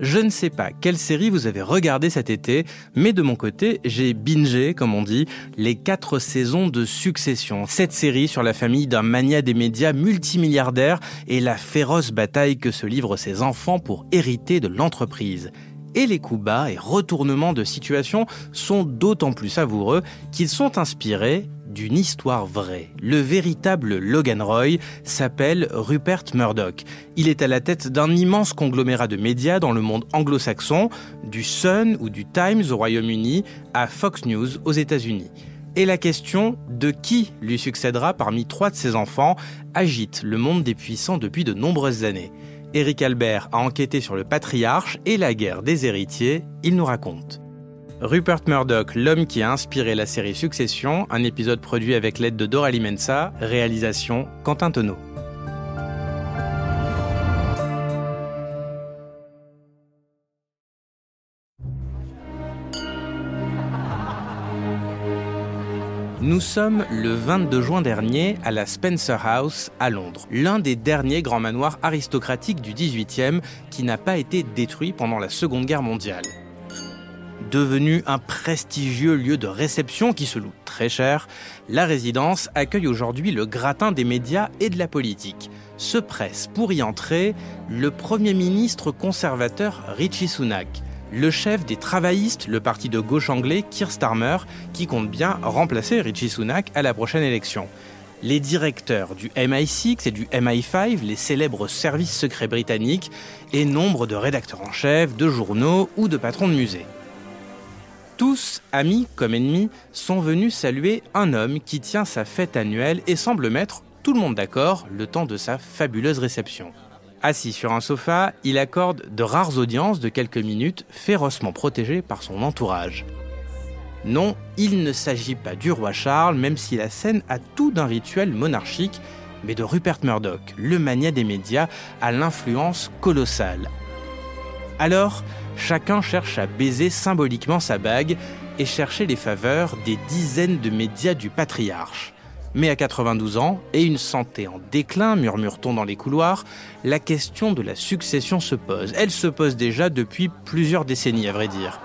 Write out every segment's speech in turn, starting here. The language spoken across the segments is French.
je ne sais pas quelle série vous avez regardé cet été, mais de mon côté, j'ai bingé, comme on dit, les quatre saisons de Succession. Cette série sur la famille d'un mania des médias multimilliardaire et la féroce bataille que se livrent ses enfants pour hériter de l'entreprise. Et les coups bas et retournements de situation sont d'autant plus savoureux qu'ils sont inspirés d'une histoire vraie. Le véritable Logan Roy s'appelle Rupert Murdoch. Il est à la tête d'un immense conglomérat de médias dans le monde anglo-saxon, du Sun ou du Times au Royaume-Uni à Fox News aux États-Unis. Et la question de qui lui succédera parmi trois de ses enfants agite le monde des puissants depuis de nombreuses années. Eric Albert a enquêté sur le patriarche et la guerre des héritiers, il nous raconte. Rupert Murdoch, l'homme qui a inspiré la série Succession, un épisode produit avec l'aide de Dora Mensa, réalisation Quentin Tonneau. Nous sommes le 22 juin dernier à la Spencer House à Londres, l'un des derniers grands manoirs aristocratiques du 18e qui n'a pas été détruit pendant la Seconde Guerre mondiale devenu un prestigieux lieu de réception qui se loue très cher, la résidence accueille aujourd'hui le gratin des médias et de la politique. Se presse pour y entrer le Premier ministre conservateur Richie Sunak, le chef des travaillistes, le parti de gauche anglais Keir Starmer, qui compte bien remplacer Richie Sunak à la prochaine élection. Les directeurs du MI6 et du MI5, les célèbres services secrets britanniques, et nombre de rédacteurs en chef, de journaux ou de patrons de musées. Tous, amis comme ennemis, sont venus saluer un homme qui tient sa fête annuelle et semble mettre tout le monde d'accord le temps de sa fabuleuse réception. Assis sur un sofa, il accorde de rares audiences de quelques minutes, férocement protégé par son entourage. Non, il ne s'agit pas du roi Charles, même si la scène a tout d'un rituel monarchique, mais de Rupert Murdoch, le mania des médias à l'influence colossale. Alors, chacun cherche à baiser symboliquement sa bague et chercher les faveurs des dizaines de médias du patriarche. Mais à 92 ans et une santé en déclin, murmure-t-on dans les couloirs, la question de la succession se pose. Elle se pose déjà depuis plusieurs décennies, à vrai dire.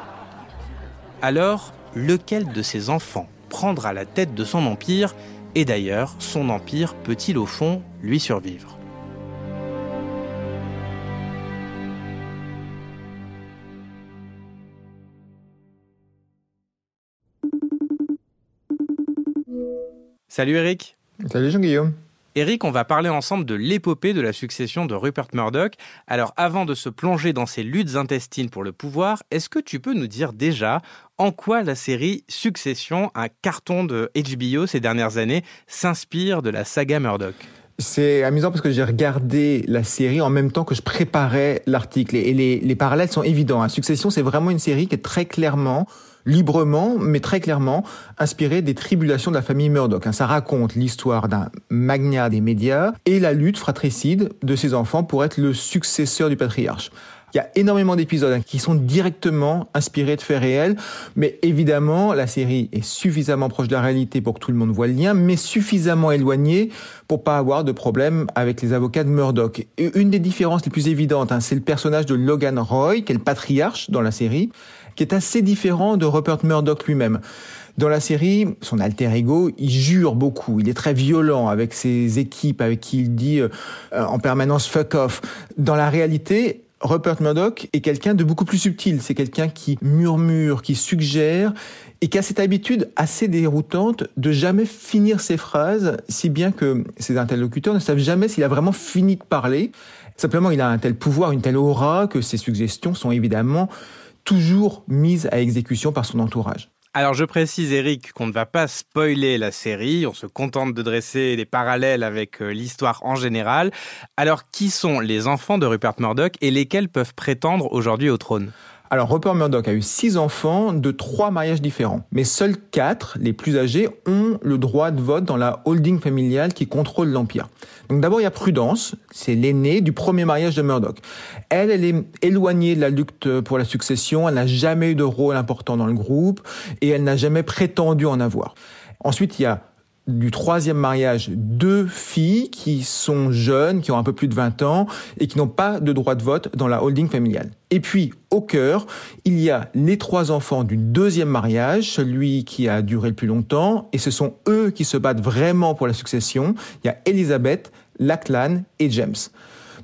Alors, lequel de ses enfants prendra la tête de son empire? Et d'ailleurs, son empire peut-il au fond lui survivre? Salut Eric. Salut Jean-Guillaume. Eric, on va parler ensemble de l'épopée de la succession de Rupert Murdoch. Alors avant de se plonger dans ses luttes intestines pour le pouvoir, est-ce que tu peux nous dire déjà en quoi la série Succession, un carton de HBO ces dernières années, s'inspire de la saga Murdoch? C'est amusant parce que j'ai regardé la série en même temps que je préparais l'article et les, parallèles sont évidents. Hein. Succession, c'est vraiment une série qui est très clairement librement, mais très clairement, inspiré des tribulations de la famille Murdoch. Hein. Ça raconte l'histoire d'un magnat des médias et la lutte fratricide de ses enfants pour être le successeur du patriarche. Il y a énormément d'épisodes hein, qui sont directement inspirés de faits réels, mais évidemment, la série est suffisamment proche de la réalité pour que tout le monde voit le lien, mais suffisamment éloignée pour pas avoir de problème avec les avocats de Murdoch. Et une des différences les plus évidentes, hein, c'est le personnage de Logan Roy, qui est le patriarche dans la série qui est assez différent de Rupert Murdoch lui-même. Dans la série, son alter ego, il jure beaucoup, il est très violent avec ses équipes, avec qui il dit euh, en permanence fuck off. Dans la réalité, Rupert Murdoch est quelqu'un de beaucoup plus subtil. C'est quelqu'un qui murmure, qui suggère et qui a cette habitude assez déroutante de jamais finir ses phrases, si bien que ses interlocuteurs ne savent jamais s'il a vraiment fini de parler. Simplement, il a un tel pouvoir, une telle aura que ses suggestions sont évidemment toujours mise à exécution par son entourage. Alors je précise Eric qu'on ne va pas spoiler la série, on se contente de dresser des parallèles avec euh, l'histoire en général. Alors qui sont les enfants de Rupert Murdoch et lesquels peuvent prétendre aujourd'hui au trône? Alors Rupert Murdoch a eu six enfants de trois mariages différents, mais seuls quatre, les plus âgés, ont le droit de vote dans la holding familiale qui contrôle l'empire. Donc d'abord il y a Prudence, c'est l'aînée du premier mariage de Murdoch. Elle, elle est éloignée de la lutte pour la succession, elle n'a jamais eu de rôle important dans le groupe et elle n'a jamais prétendu en avoir. Ensuite il y a du troisième mariage deux filles qui sont jeunes, qui ont un peu plus de 20 ans et qui n'ont pas de droit de vote dans la holding familiale. Et puis, au cœur, il y a les trois enfants du deuxième mariage, celui qui a duré le plus longtemps, et ce sont eux qui se battent vraiment pour la succession. Il y a Elisabeth, Lachlan et James.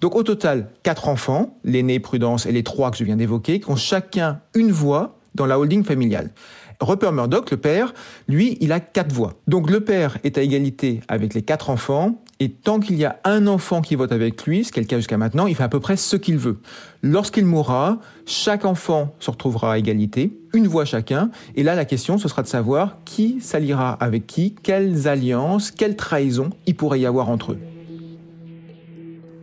Donc au total, quatre enfants, l'aîné Prudence et les trois que je viens d'évoquer, qui ont chacun une voix dans la holding familiale. Rupert Murdoch, le père, lui, il a quatre voix. Donc le père est à égalité avec les quatre enfants, et tant qu'il y a un enfant qui vote avec lui, ce qui est le cas jusqu'à maintenant, il fait à peu près ce qu'il veut. Lorsqu'il mourra, chaque enfant se retrouvera à égalité, une voix chacun, et là la question ce sera de savoir qui s'alliera avec qui, quelles alliances, quelles trahisons il pourrait y avoir entre eux.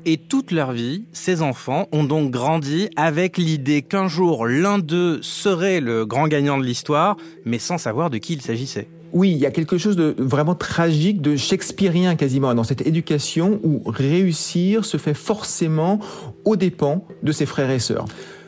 Et toute leur vie, ces enfants ont donc grandi avec l'idée qu'un jour l'un d'eux serait le grand gagnant de l'histoire, mais sans savoir de qui il s'agissait. Oui, il y a quelque chose de vraiment tragique, de shakespearien quasiment dans cette éducation où réussir se fait forcément aux dépens de ses frères et sœurs.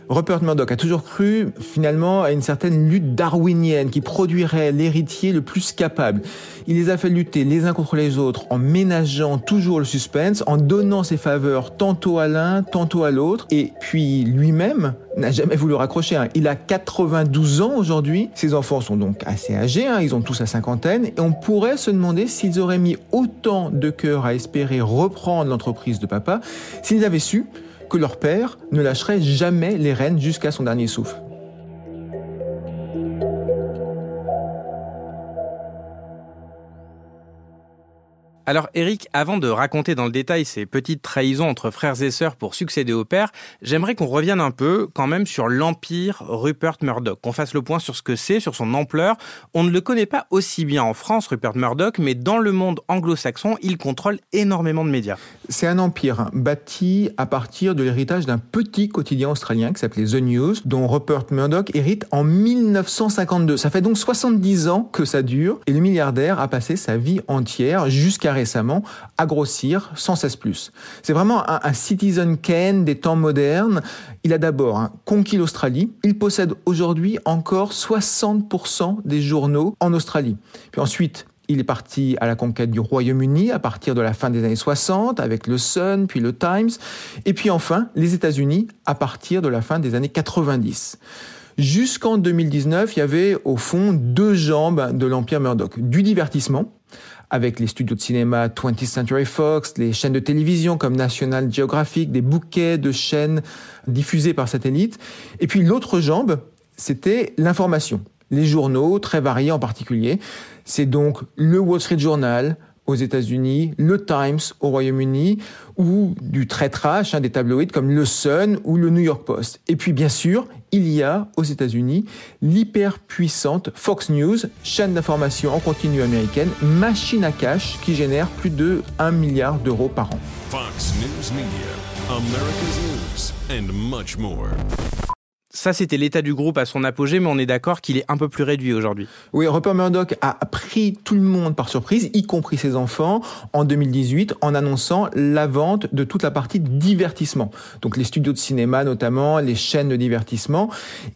Rupert Murdoch a toujours cru finalement à une certaine lutte darwinienne qui produirait l'héritier le plus capable. Il les a fait lutter les uns contre les autres en ménageant toujours le suspense, en donnant ses faveurs tantôt à l'un, tantôt à l'autre. Et puis lui-même n'a jamais voulu raccrocher. Hein. Il a 92 ans aujourd'hui. Ses enfants sont donc assez âgés, hein. ils ont tous la cinquantaine. Et on pourrait se demander s'ils auraient mis autant de cœur à espérer reprendre l'entreprise de papa s'ils avaient su que leur père ne lâcherait jamais les rênes jusqu'à son dernier souffle. Alors Eric, avant de raconter dans le détail ces petites trahisons entre frères et sœurs pour succéder au père, j'aimerais qu'on revienne un peu quand même sur l'empire Rupert Murdoch, qu'on fasse le point sur ce que c'est, sur son ampleur. On ne le connaît pas aussi bien en France, Rupert Murdoch, mais dans le monde anglo-saxon, il contrôle énormément de médias. C'est un empire bâti à partir de l'héritage d'un petit quotidien australien qui s'appelait The News, dont Rupert Murdoch hérite en 1952. Ça fait donc 70 ans que ça dure, et le milliardaire a passé sa vie entière jusqu'à récemment à grossir sans cesse plus. C'est vraiment un, citizen Kane des temps modernes. Il a d'abord hein, conquis l'Australie. Il possède aujourd'hui encore 60% des journaux en Australie. Puis ensuite, il est parti à la conquête du Royaume-Uni à partir de la fin des années 60 avec le Sun, puis le Times, et puis enfin les États-Unis à partir de la fin des années 90. Jusqu'en 2019, il y avait au fond deux jambes de l'empire Murdoch. Du divertissement, avec les studios de cinéma 20th Century Fox, les chaînes de télévision comme National Geographic, des bouquets de chaînes diffusées par satellite. Et puis l'autre jambe, c'était l'information. Les journaux, très variés en particulier. C'est donc le Wall Street Journal, aux États-Unis, le Times au Royaume-Uni, ou du très trash, hein, des tabloïds comme le Sun ou le New York Post. Et puis bien sûr, il y a aux États-Unis l'hyper puissante Fox News, chaîne d'information en continu américaine, machine à cash qui génère plus de 1 milliard d'euros par an. Fox News Media, America's News and much more. Ça, c'était l'état du groupe à son apogée, mais on est d'accord qu'il est un peu plus réduit aujourd'hui. Oui, Rupert Murdoch a pris tout le monde par surprise, y compris ses enfants, en 2018, en annonçant la vente de toute la partie divertissement. Donc les studios de cinéma notamment, les chaînes de divertissement.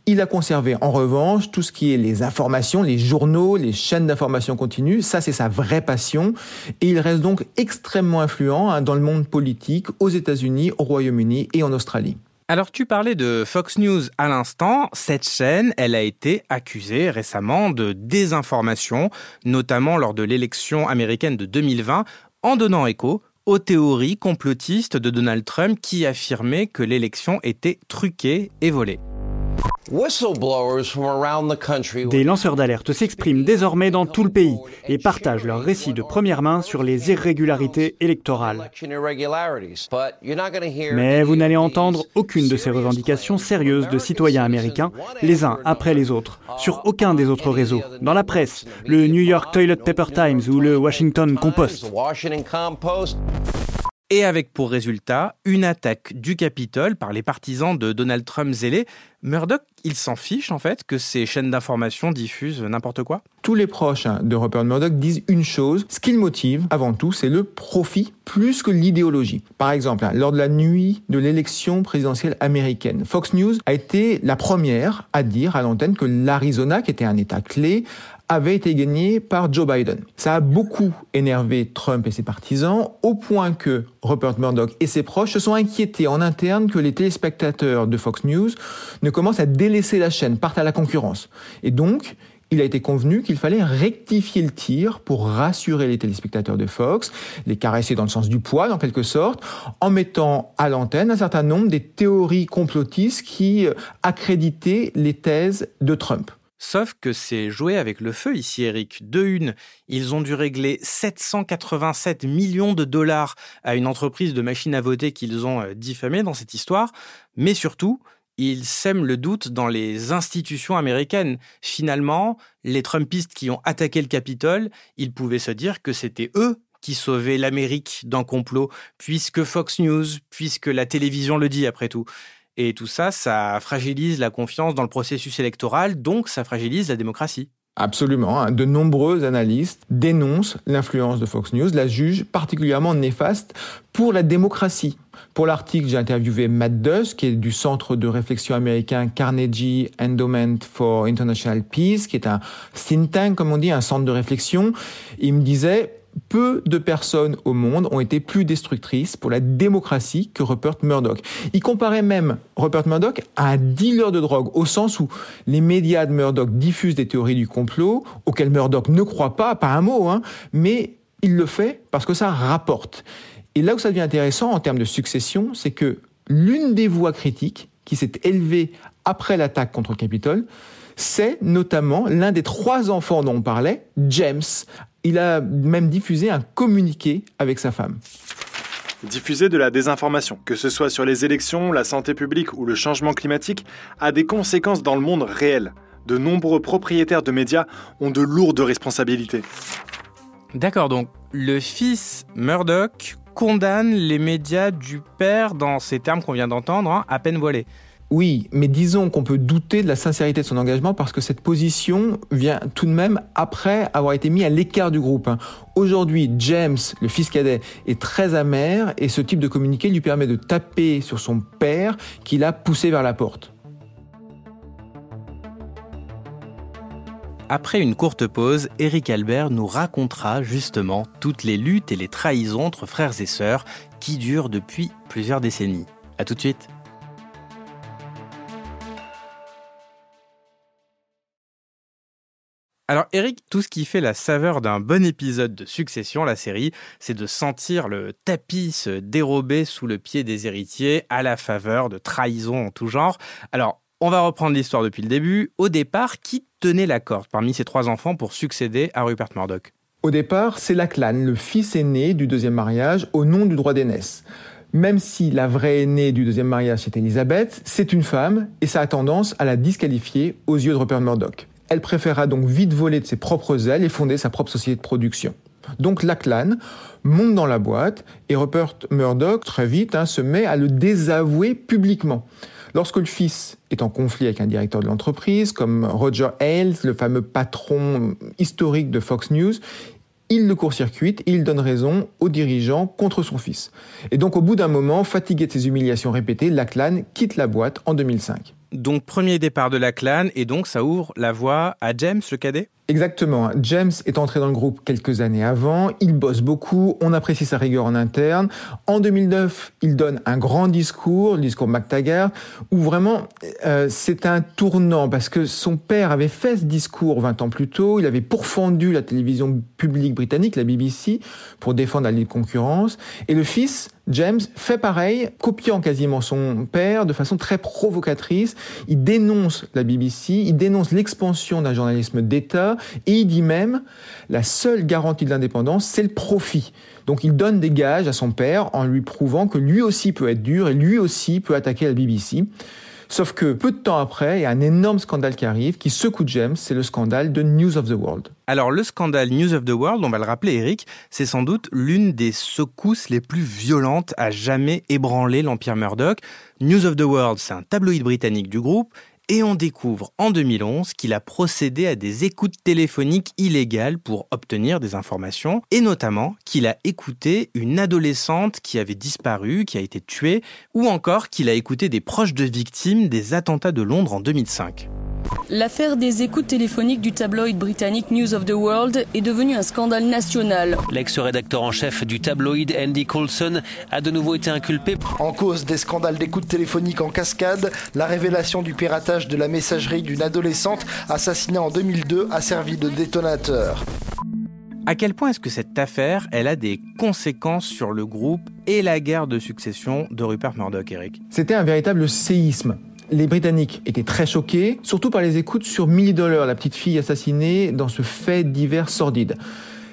Il a conservé en revanche tout ce qui est les informations, les journaux, les chaînes d'information continue. Ça, c'est sa vraie passion. Et il reste donc extrêmement influent hein, dans le monde politique aux États-Unis, au Royaume-Uni et en Australie. Alors tu parlais de Fox News à l'instant. Cette chaîne, elle a été accusée récemment de désinformation, notamment lors de l'élection américaine de 2020, en donnant écho aux théories complotistes de Donald Trump qui affirmait que l'élection était truquée et volée. Des lanceurs d'alerte s'expriment désormais dans tout le pays et partagent leurs récits de première main sur les irrégularités électorales. Mais vous n'allez entendre aucune de ces revendications sérieuses de citoyens américains, les uns après les autres, sur aucun des autres réseaux, dans la presse, le New York Toilet Paper Times ou le Washington Compost. Et avec pour résultat une attaque du Capitole par les partisans de Donald Trump zélé. Murdoch, il s'en fiche en fait que ces chaînes d'information diffusent n'importe quoi? Tous les proches hein, de Rupert Murdoch disent une chose, ce qui le motive avant tout, c'est le profit plus que l'idéologie. Par exemple, hein, lors de la nuit de l'élection présidentielle américaine, Fox News a été la première à dire à l'antenne que l'Arizona, qui était un État clé, avait été gagné par Joe Biden. Ça a beaucoup énervé Trump et ses partisans, au point que Rupert Murdoch et ses proches se sont inquiétés en interne que les téléspectateurs de Fox News ne commencent à délaisser la chaîne, partent à la concurrence. Et donc, il a été convenu qu'il fallait rectifier le tir pour rassurer les téléspectateurs de Fox, les caresser dans le sens du poids, en quelque sorte, en mettant à l'antenne un certain nombre des théories complotistes qui euh, accréditaient les thèses de Trump. Sauf que c'est jouer avec le feu ici, Eric. De une, ils ont dû régler 787 millions de dollars à une entreprise de machines à voter qu'ils ont euh, diffamée dans cette histoire. Mais surtout, ils sèment le doute dans les institutions américaines. Finalement, les Trumpistes qui ont attaqué le Capitole, ils pouvaient se dire que c'était eux qui sauvaient l'Amérique d'un complot, puisque Fox News, puisque la télévision le dit après tout. Et tout ça, ça fragilise la confiance dans le processus électoral, donc ça fragilise la démocratie. Absolument. Hein. De nombreux analystes dénoncent l'influence de Fox News, la jugent particulièrement néfaste pour la démocratie. Pour l'article, j'ai interviewé Matt Duss, qui est du centre de réflexion américain Carnegie Endowment for International Peace, qui est un think tank, comme on dit, un centre de réflexion. Il me disait, peu de personnes au monde ont été plus destructrices pour la démocratie que Rupert Murdoch. Il comparait même Rupert Murdoch à un dealer de drogue, au sens où les médias de Murdoch diffusent des théories du complot auxquelles Murdoch ne croit pas, pas un mot, hein, mais il le fait parce que ça rapporte. Et là où ça devient intéressant en termes de succession, c'est que l'une des voix critiques qui s'est élevée après l'attaque contre le Capitole, c'est notamment l'un des trois enfants dont on parlait, James, il a même diffusé un communiqué avec sa femme. Diffuser de la désinformation, que ce soit sur les élections, la santé publique ou le changement climatique, a des conséquences dans le monde réel. De nombreux propriétaires de médias ont de lourdes responsabilités. D'accord, donc le fils Murdoch condamne les médias du père dans ces termes qu'on vient d'entendre, hein, à peine voilés. Oui, mais disons qu'on peut douter de la sincérité de son engagement parce que cette position vient tout de même après avoir été mis à l'écart du groupe. Hein. Aujourd'hui, James, le fils cadet, est très amer et ce type de communiqué lui permet de taper sur son père qui l'a poussé vers la porte. Après une courte pause, Eric Albert nous racontera justement toutes les luttes et les trahisons entre frères et sœurs qui durent depuis plusieurs décennies. A tout de suite. Alors Eric, tout ce qui fait la saveur d'un bon épisode de Succession, la série, c'est de sentir le tapis se dérober sous le pied des héritiers à la faveur de trahisons en tout genre. Alors, on va reprendre l'histoire depuis le début. Au départ, qui tenait la corde parmi ces trois enfants pour succéder à Rupert Murdoch? Au départ, c'est Lachlan, le fils aîné du deuxième mariage, au nom du droit d'aînesse. Même si la vraie aînée du deuxième mariage, c'est Elisabeth, c'est une femme et ça a tendance à la disqualifier aux yeux de Rupert Murdoch. Elle préféra donc vite voler de ses propres ailes et fonder sa propre société de production. Donc Lachlan monte dans la boîte et Rupert Murdoch très vite hein, se met à le désavouer publiquement. Lorsque le fils est en conflit avec un directeur de l'entreprise, comme Roger Ailes, le fameux patron historique de Fox News, il le court-circuite et il donne raison aux dirigeants contre son fils. Et donc au bout d'un moment, fatigué de ces humiliations répétées, Lachlan quitte la boîte en 2005. Donc premier départ de la clan et donc ça ouvre la voie à James le cadet? Exactement. James est entré dans le groupe quelques années avant. Il bosse beaucoup. On apprécie sa rigueur en interne. En 2009, il donne un grand discours, le discours McTaggart, où vraiment euh, c'est un tournant parce que son père avait fait ce discours 20 ans plus tôt. Il avait pourfendu la télévision publique britannique, la BBC, pour défendre la libre concurrence. Et le fils, James fait pareil, copiant quasiment son père de façon très provocatrice. Il dénonce la BBC, il dénonce l'expansion d'un journalisme d'État et il dit même la seule garantie de l'indépendance, c'est le profit. Donc il donne des gages à son père en lui prouvant que lui aussi peut être dur et lui aussi peut attaquer la BBC. Sauf que peu de temps après, il y a un énorme scandale qui arrive, qui secoue James, c'est le scandale de News of the World. Alors le scandale News of the World, on va le rappeler Eric, c'est sans doute l'une des secousses les plus violentes à jamais ébranler l'empire Murdoch. News of the World, c'est un tabloïd britannique du groupe et on découvre en 2011 qu'il a procédé à des écoutes téléphoniques illégales pour obtenir des informations, et notamment qu'il a écouté une adolescente qui avait disparu, qui a été tuée, ou encore qu'il a écouté des proches de victimes des attentats de Londres en 2005. L'affaire des écoutes téléphoniques du tabloïd britannique News of the World est devenue un scandale national. L'ex-rédacteur en chef du tabloïd Andy Coulson a de nouveau été inculpé. En cause des scandales d'écoutes téléphoniques en cascade, la révélation du piratage de la messagerie d'une adolescente assassinée en 2002 a servi de détonateur. À quel point est-ce que cette affaire, elle a des conséquences sur le groupe et la guerre de succession de Rupert Murdoch, Eric? C'était un véritable séisme les Britanniques étaient très choqués, surtout par les écoutes sur Millie Dollar, la petite fille assassinée dans ce fait divers sordide.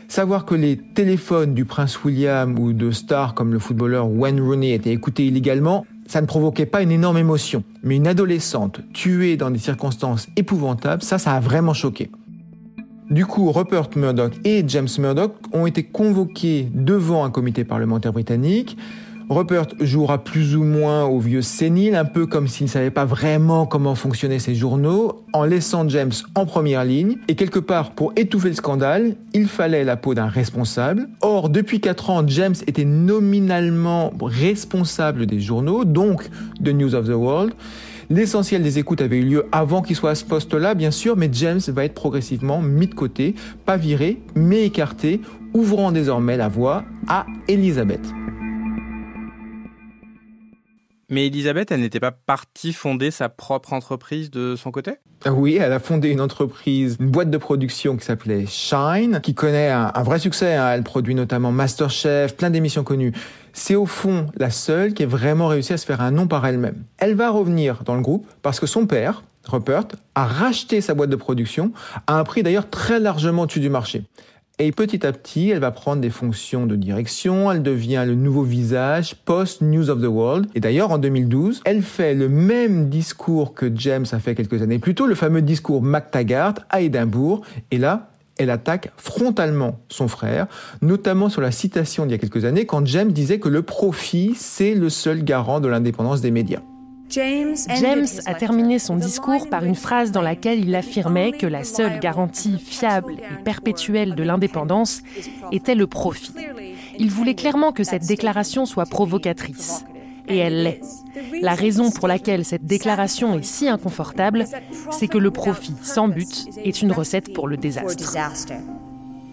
Savoir que les téléphones du prince William ou de stars comme le footballeur Wayne Rooney étaient écoutés illégalement, ça ne provoquait pas une énorme émotion. Mais une adolescente tuée dans des circonstances épouvantables, ça, ça a vraiment choqué. Du coup, Rupert Murdoch et James Murdoch ont été convoqués devant un comité parlementaire britannique. Rupert jouera plus ou moins au vieux sénile, un peu comme s'il ne savait pas vraiment comment fonctionnaient ses journaux, en laissant James en première ligne. Et quelque part, pour étouffer le scandale, il fallait la peau d'un responsable. Or, depuis 4 ans, James était nominalement responsable des journaux, donc de News of the World. L'essentiel des écoutes avait eu lieu avant qu'il soit à ce poste-là, bien sûr, mais James va être progressivement mis de côté, pas viré, mais écarté, ouvrant désormais la voie à Elizabeth. Mais Elisabeth, elle n'était pas partie fonder sa propre entreprise de son côté? Ah oui, elle a fondé une entreprise, une boîte de production qui s'appelait Shine, qui connaît un, vrai succès. Hein. Elle produit notamment Masterchef, plein d'émissions connues. C'est au fond la seule qui ait vraiment réussi à se faire un nom par elle-même. Elle va revenir dans le groupe parce que son père, Rupert, a racheté sa boîte de production à un prix d'ailleurs très largement au-dessus du marché. Et petit à petit, elle va prendre des fonctions de direction, elle devient le nouveau visage post-News of the World. Et d'ailleurs, en 2012, elle fait le même discours que James a fait quelques années plus tôt, le fameux discours MacTaggart à Édimbourg. Et là, elle attaque frontalement son frère, notamment sur la citation d'il y a quelques années quand James disait que le profit, c'est le seul garant de l'indépendance des médias. James a terminé son discours par une phrase dans laquelle il affirmait que la seule garantie fiable et perpétuelle de l'indépendance était le profit. Il voulait clairement que cette déclaration soit provocatrice. Et elle l'est. La raison pour laquelle cette déclaration est si inconfortable, c'est que le profit sans but est une recette pour le désastre.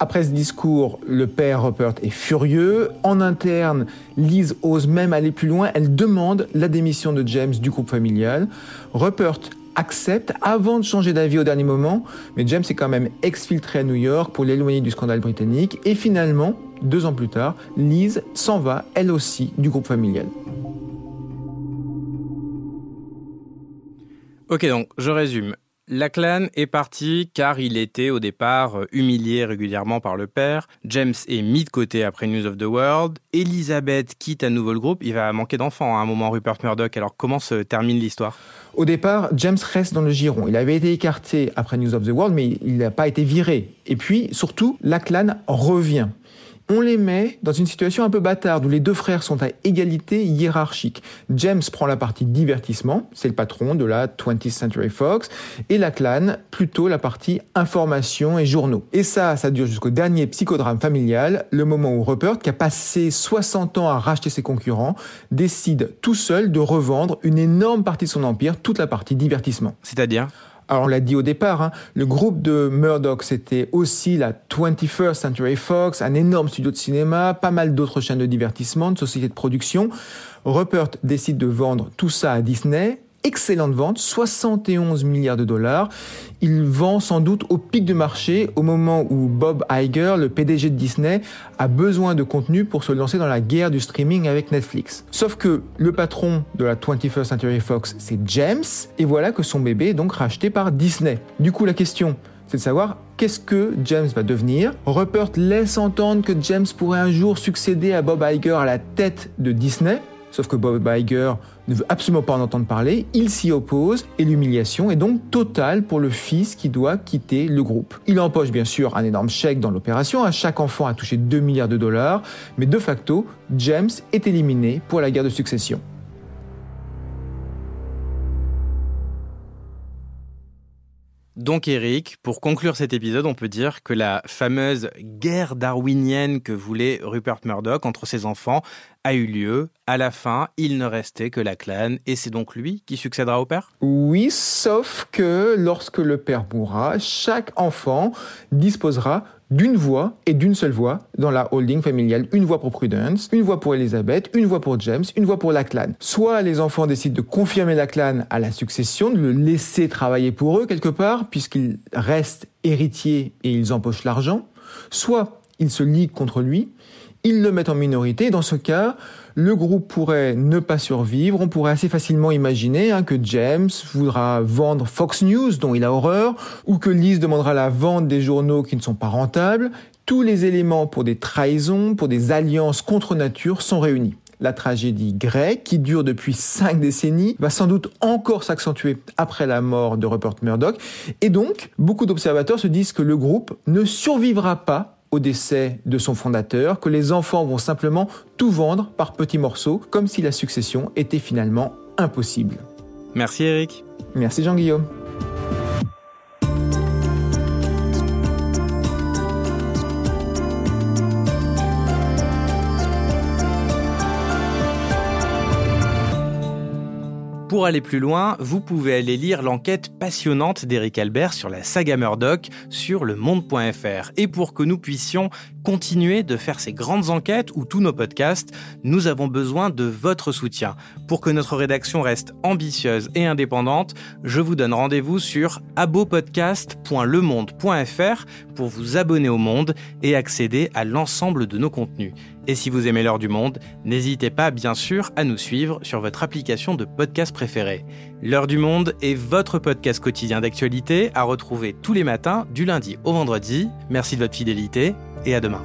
Après ce discours, le père Rupert est furieux. En interne, Liz ose même aller plus loin. Elle demande la démission de James du groupe familial. Rupert accepte avant de changer d'avis au dernier moment, mais James est quand même exfiltré à New York pour l'éloigner du scandale britannique. Et finalement, deux ans plus tard, Liz s'en va, elle aussi, du groupe familial. Ok, donc je résume. Lachlan est parti car il était au départ euh, humilié régulièrement par le père. James est mis de côté après News of the World. Elizabeth quitte à nouveau le groupe. Il va manquer d'enfants à un moment, Rupert Murdoch. Alors comment se termine l'histoire? Au départ, James reste dans le giron. Il avait été écarté après News of the World, mais il n'a pas été viré. Et puis, surtout, Lachlan revient on les met dans une situation un peu bâtarde où les deux frères sont à égalité hiérarchique. James prend la partie divertissement, c'est le patron de la 20th Century Fox, et la clan plutôt la partie information et journaux. Et ça, ça dure jusqu'au dernier psychodrame familial, le moment où Rupert, qui a passé 60 ans à racheter ses concurrents, décide tout seul de revendre une énorme partie de son empire, toute la partie divertissement. C'est-à-dire? Alors on l'a dit au départ, hein, le groupe de Murdoch, c'était aussi la 21st Century Fox, un énorme studio de cinéma, pas mal d'autres chaînes de divertissement, de sociétés de production. Rupert décide de vendre tout ça à Disney excellente vente, 71 milliards de dollars. Il vend sans doute au pic du marché au moment où Bob Iger, le PDG de Disney, a besoin de contenu pour se lancer dans la guerre du streaming avec Netflix. Sauf que le patron de la 21st Century Fox, c'est James, et voilà que son bébé est donc racheté par Disney. Du coup, la question, c'est de savoir qu'est-ce que James va devenir? Rupert laisse entendre que James pourrait un jour succéder à Bob Iger à la tête de Disney. Sauf que Bob Iger ne veut absolument pas en entendre parler, il s'y oppose et l'humiliation est donc totale pour le fils qui doit quitter le groupe. Il empoche bien sûr un énorme chèque dans l'opération, chaque enfant a touché 2 milliards de dollars, mais de facto, James est éliminé pour la guerre de succession. Donc Eric, pour conclure cet épisode, on peut dire que la fameuse guerre darwinienne que voulait Rupert Murdoch entre ses enfants a eu lieu. À la fin, il ne restait que la clan et c'est donc lui qui succédera au père? Oui, sauf que lorsque le père mourra, chaque enfant disposera d'une voix et d'une seule voix dans la holding familiale. Une voix pour Prudence, une voix pour Elizabeth, une voix pour James, une voix pour la clan. Soit les enfants décident de confirmer la clan à la succession, de le laisser travailler pour eux quelque part, puisqu'ils restent héritiers et ils empochent l'argent. Soit ils se liguent contre lui, ils le mettent en minorité. Dans ce cas, le groupe pourrait ne pas survivre. On pourrait assez facilement imaginer hein, que James voudra vendre Fox News, dont il a horreur, ou que Liz demandera la vente des journaux qui ne sont pas rentables. Tous les éléments pour des trahisons, pour des alliances contre nature sont réunis. La tragédie grecque, qui dure depuis cinq décennies, va sans doute encore s'accentuer après la mort de Rupert Murdoch. Et donc, beaucoup d'observateurs se disent que le groupe ne survivra pas au décès de son fondateur, que les enfants vont simplement tout vendre par petits morceaux, comme si la succession était finalement impossible. Merci Eric. Merci Jean-Guillaume. Pour aller plus loin, vous pouvez aller lire l'enquête passionnante d'Éric Albert sur la saga Murdoch sur le monde.fr. Et pour que nous puissions continuer de faire ces grandes enquêtes ou tous nos podcasts, nous avons besoin de votre soutien. Pour que notre rédaction reste ambitieuse et indépendante, je vous donne rendez-vous sur abopodcast.lemonde.fr pour vous abonner au Monde et accéder à l'ensemble de nos contenus. Et si vous aimez l'heure du monde, n'hésitez pas bien sûr à nous suivre sur votre application de podcast préférée. L'heure du monde est votre podcast quotidien d'actualité à retrouver tous les matins du lundi au vendredi. Merci de votre fidélité et à demain.